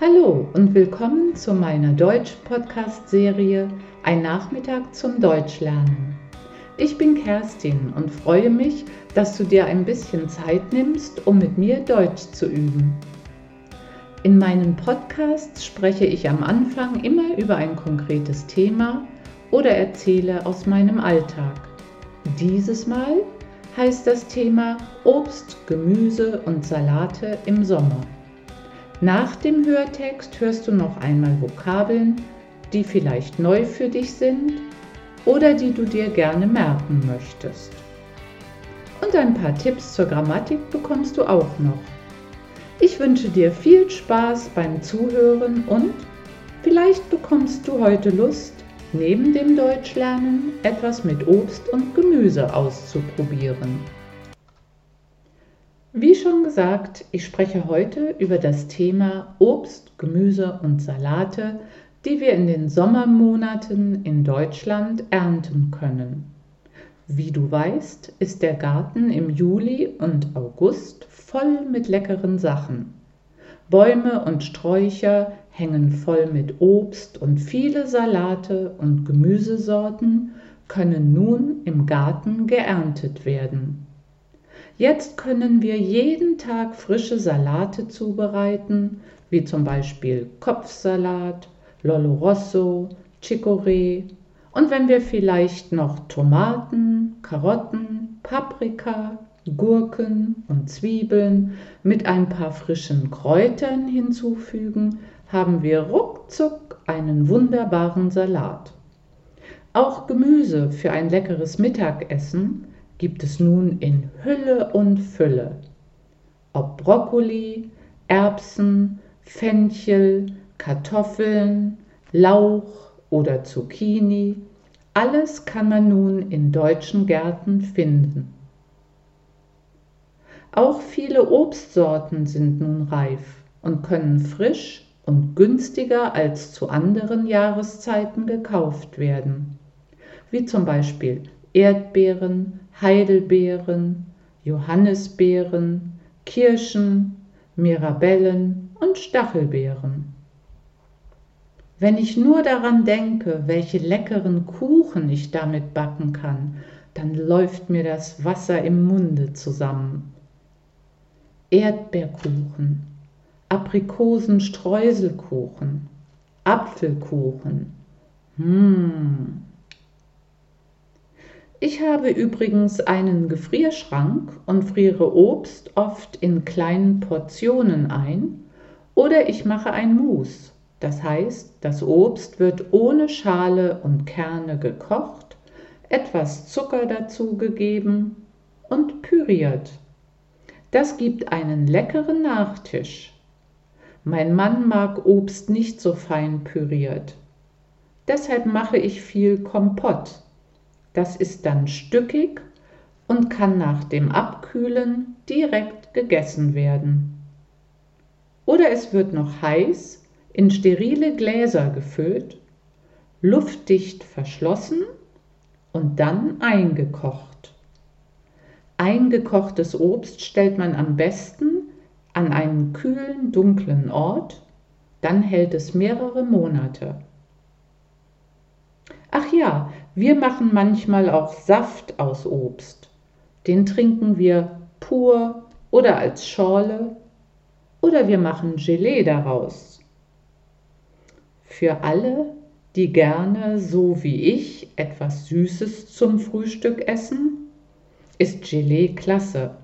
Hallo und willkommen zu meiner Deutsch-Podcast-Serie Ein Nachmittag zum Deutschlernen. Ich bin Kerstin und freue mich, dass du dir ein bisschen Zeit nimmst, um mit mir Deutsch zu üben. In meinen Podcasts spreche ich am Anfang immer über ein konkretes Thema oder erzähle aus meinem Alltag. Dieses Mal heißt das Thema Obst, Gemüse und Salate im Sommer. Nach dem Hörtext hörst du noch einmal Vokabeln, die vielleicht neu für dich sind oder die du dir gerne merken möchtest. Und ein paar Tipps zur Grammatik bekommst du auch noch. Ich wünsche dir viel Spaß beim Zuhören und vielleicht bekommst du heute Lust, neben dem Deutschlernen etwas mit Obst und Gemüse auszuprobieren. Wie schon gesagt, ich spreche heute über das Thema Obst, Gemüse und Salate, die wir in den Sommermonaten in Deutschland ernten können. Wie du weißt, ist der Garten im Juli und August voll mit leckeren Sachen. Bäume und Sträucher hängen voll mit Obst und viele Salate und Gemüsesorten können nun im Garten geerntet werden. Jetzt können wir jeden Tag frische Salate zubereiten, wie zum Beispiel Kopfsalat, Lollo Rosso, Chicorée und wenn wir vielleicht noch Tomaten, Karotten, Paprika, Gurken und Zwiebeln mit ein paar frischen Kräutern hinzufügen, haben wir ruckzuck einen wunderbaren Salat. Auch Gemüse für ein leckeres Mittagessen gibt es nun in Hülle und Fülle. Ob Brokkoli, Erbsen, Fenchel, Kartoffeln, Lauch oder Zucchini, alles kann man nun in deutschen Gärten finden. Auch viele Obstsorten sind nun reif und können frisch und günstiger als zu anderen Jahreszeiten gekauft werden, wie zum Beispiel Erdbeeren, Heidelbeeren, Johannisbeeren, Kirschen, Mirabellen und Stachelbeeren. Wenn ich nur daran denke, welche leckeren Kuchen ich damit backen kann, dann läuft mir das Wasser im Munde zusammen. Erdbeerkuchen, Aprikosenstreuselkuchen, Apfelkuchen. Mmh. Ich habe übrigens einen Gefrierschrank und friere Obst oft in kleinen Portionen ein oder ich mache ein Mousse. Das heißt, das Obst wird ohne Schale und Kerne gekocht, etwas Zucker dazugegeben und püriert. Das gibt einen leckeren Nachtisch. Mein Mann mag Obst nicht so fein püriert. Deshalb mache ich viel Kompott das ist dann stückig und kann nach dem Abkühlen direkt gegessen werden. Oder es wird noch heiß in sterile Gläser gefüllt, luftdicht verschlossen und dann eingekocht. Eingekochtes Obst stellt man am besten an einen kühlen, dunklen Ort, dann hält es mehrere Monate. Ach ja, wir machen manchmal auch Saft aus Obst. Den trinken wir pur oder als Schorle oder wir machen Gelee daraus. Für alle, die gerne so wie ich etwas Süßes zum Frühstück essen, ist Gelee klasse.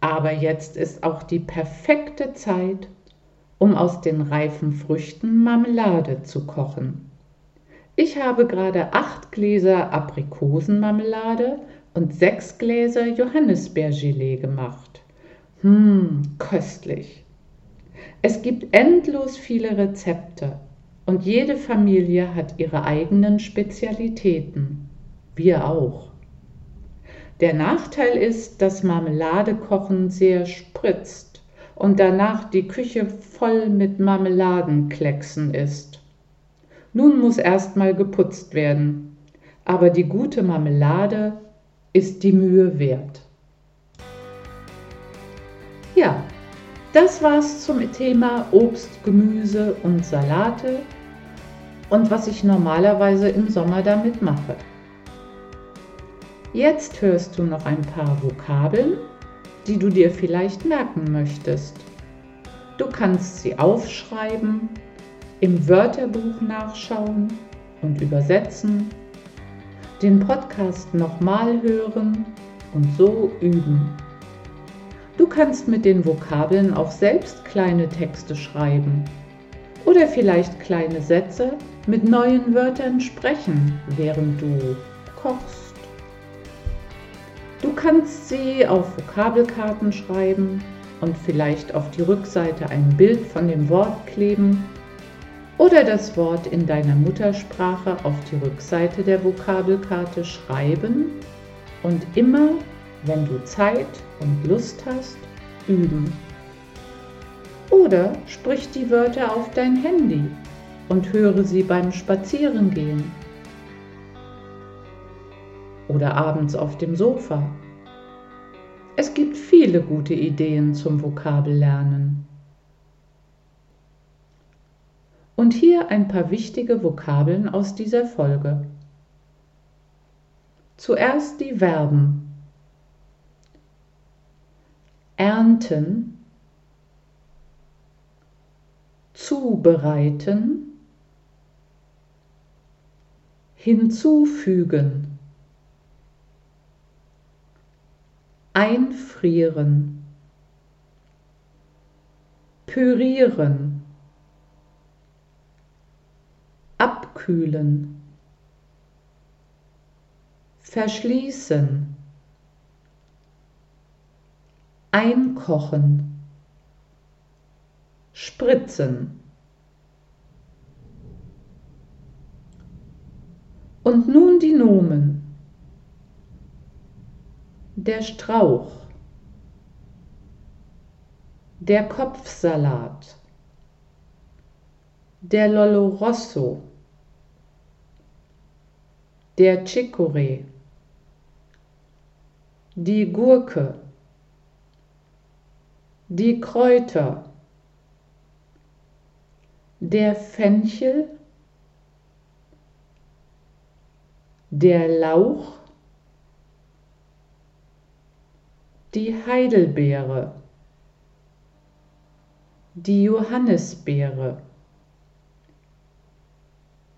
Aber jetzt ist auch die perfekte Zeit, um aus den reifen Früchten Marmelade zu kochen. Ich habe gerade acht Gläser Aprikosenmarmelade und sechs Gläser Johannisbeergelee gemacht. Hm, köstlich. Es gibt endlos viele Rezepte und jede Familie hat ihre eigenen Spezialitäten. Wir auch. Der Nachteil ist, dass Marmeladekochen sehr spritzt und danach die Küche voll mit Marmeladenklecksen ist. Nun muss erstmal geputzt werden, aber die gute Marmelade ist die Mühe wert. Ja, Das war's zum Thema Obst, Gemüse und Salate und was ich normalerweise im Sommer damit mache. Jetzt hörst du noch ein paar Vokabeln, die du dir vielleicht merken möchtest. Du kannst sie aufschreiben, im Wörterbuch nachschauen und übersetzen, den Podcast nochmal hören und so üben. Du kannst mit den Vokabeln auch selbst kleine Texte schreiben oder vielleicht kleine Sätze mit neuen Wörtern sprechen, während du kochst. Du kannst sie auf Vokabelkarten schreiben und vielleicht auf die Rückseite ein Bild von dem Wort kleben oder das Wort in deiner Muttersprache auf die Rückseite der Vokabelkarte schreiben und immer wenn du Zeit und Lust hast, üben. Oder sprich die Wörter auf dein Handy und höre sie beim Spazierengehen. Oder abends auf dem Sofa. Es gibt viele gute Ideen zum Vokabellernen. Und hier ein paar wichtige Vokabeln aus dieser Folge. Zuerst die Verben. Ernten, zubereiten, hinzufügen, einfrieren, pürieren, abkühlen, verschließen, einkochen, spritzen. Und nun die Nomen. Der Strauch, der Kopfsalat, der Lollo Rosso, der Chicorée, die Gurke, die Kräuter, der Fenchel, der Lauch, die Heidelbeere, die Johannisbeere,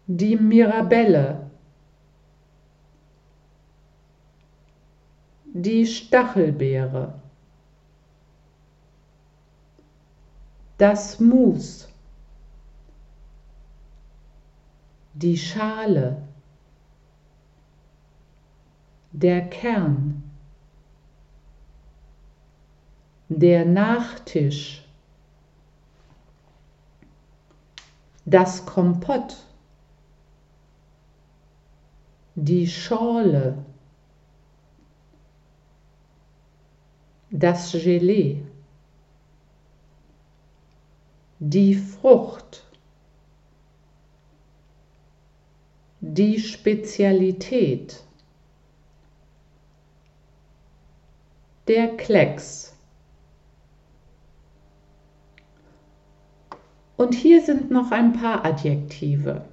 die Mirabelle, die Stachelbeere. das Mus, die Schale, der Kern, der Nachtisch, das Kompott, die Schorle, das Gelee die Frucht, die Spezialität, der Klecks. Und hier sind noch ein paar Adjektive.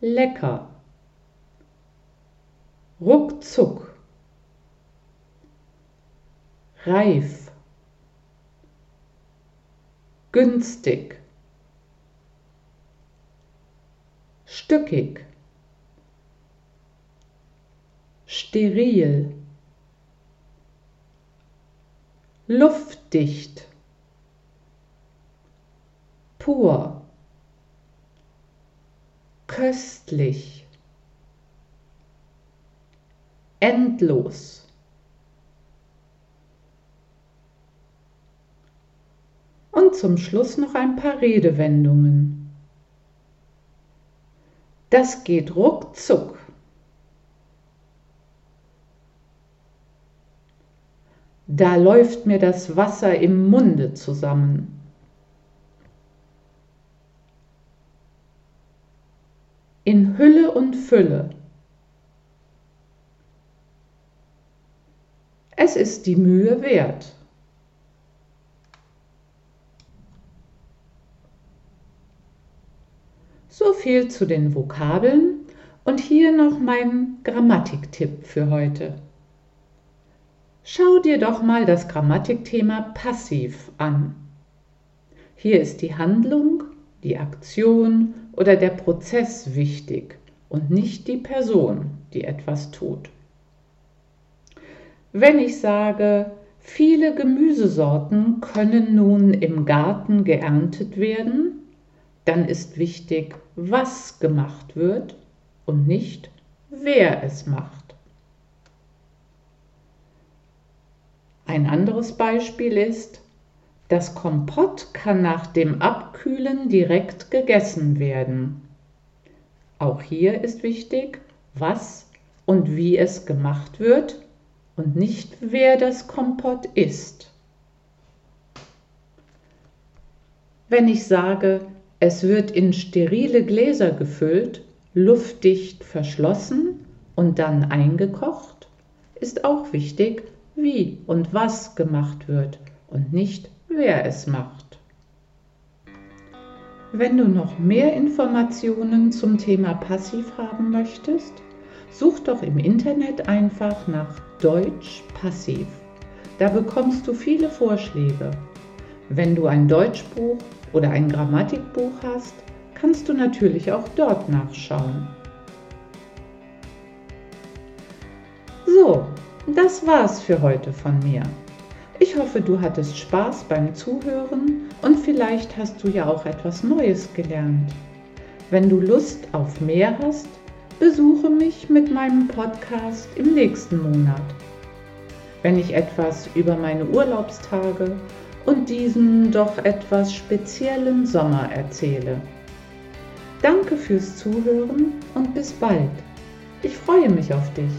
Lecker, ruckzuck, reif, günstig, stückig, steril, luftdicht, pur, köstlich, endlos. Und zum Schluss noch ein paar Redewendungen. Das geht ruckzuck. Da läuft mir das Wasser im Munde zusammen. In Hülle und Fülle. Es ist die Mühe wert. So viel zu den Vokabeln und hier noch mein Grammatiktipp für heute. Schau dir doch mal das Grammatikthema passiv an. Hier ist die Handlung, die Aktion oder der Prozess wichtig und nicht die Person, die etwas tut. Wenn ich sage, viele Gemüsesorten können nun im Garten geerntet werden, dann ist wichtig, was gemacht wird und nicht, wer es macht. Ein anderes Beispiel ist, das Kompott kann nach dem Abkühlen direkt gegessen werden. Auch hier ist wichtig, was und wie es gemacht wird und nicht wer das Kompott ist. Wenn ich sage, es wird in sterile Gläser gefüllt, luftdicht verschlossen und dann eingekocht, ist auch wichtig, wie und was gemacht wird und nicht wer es macht. Wenn du noch mehr Informationen zum Thema Passiv haben möchtest, such doch im Internet einfach nach Deutsch Passiv. Da bekommst du viele Vorschläge. Wenn du ein Deutschbuch oder ein Grammatikbuch hast, kannst du natürlich auch dort nachschauen. So, das war's für heute von mir. Ich hoffe, du hattest Spaß beim Zuhören und vielleicht hast du ja auch etwas Neues gelernt. Wenn du Lust auf mehr hast, besuche mich mit meinem Podcast im nächsten Monat. Wenn ich etwas über meine Urlaubstage und diesen doch etwas speziellen Sommer erzähle. Danke fürs Zuhören und bis bald. Ich freue mich auf dich.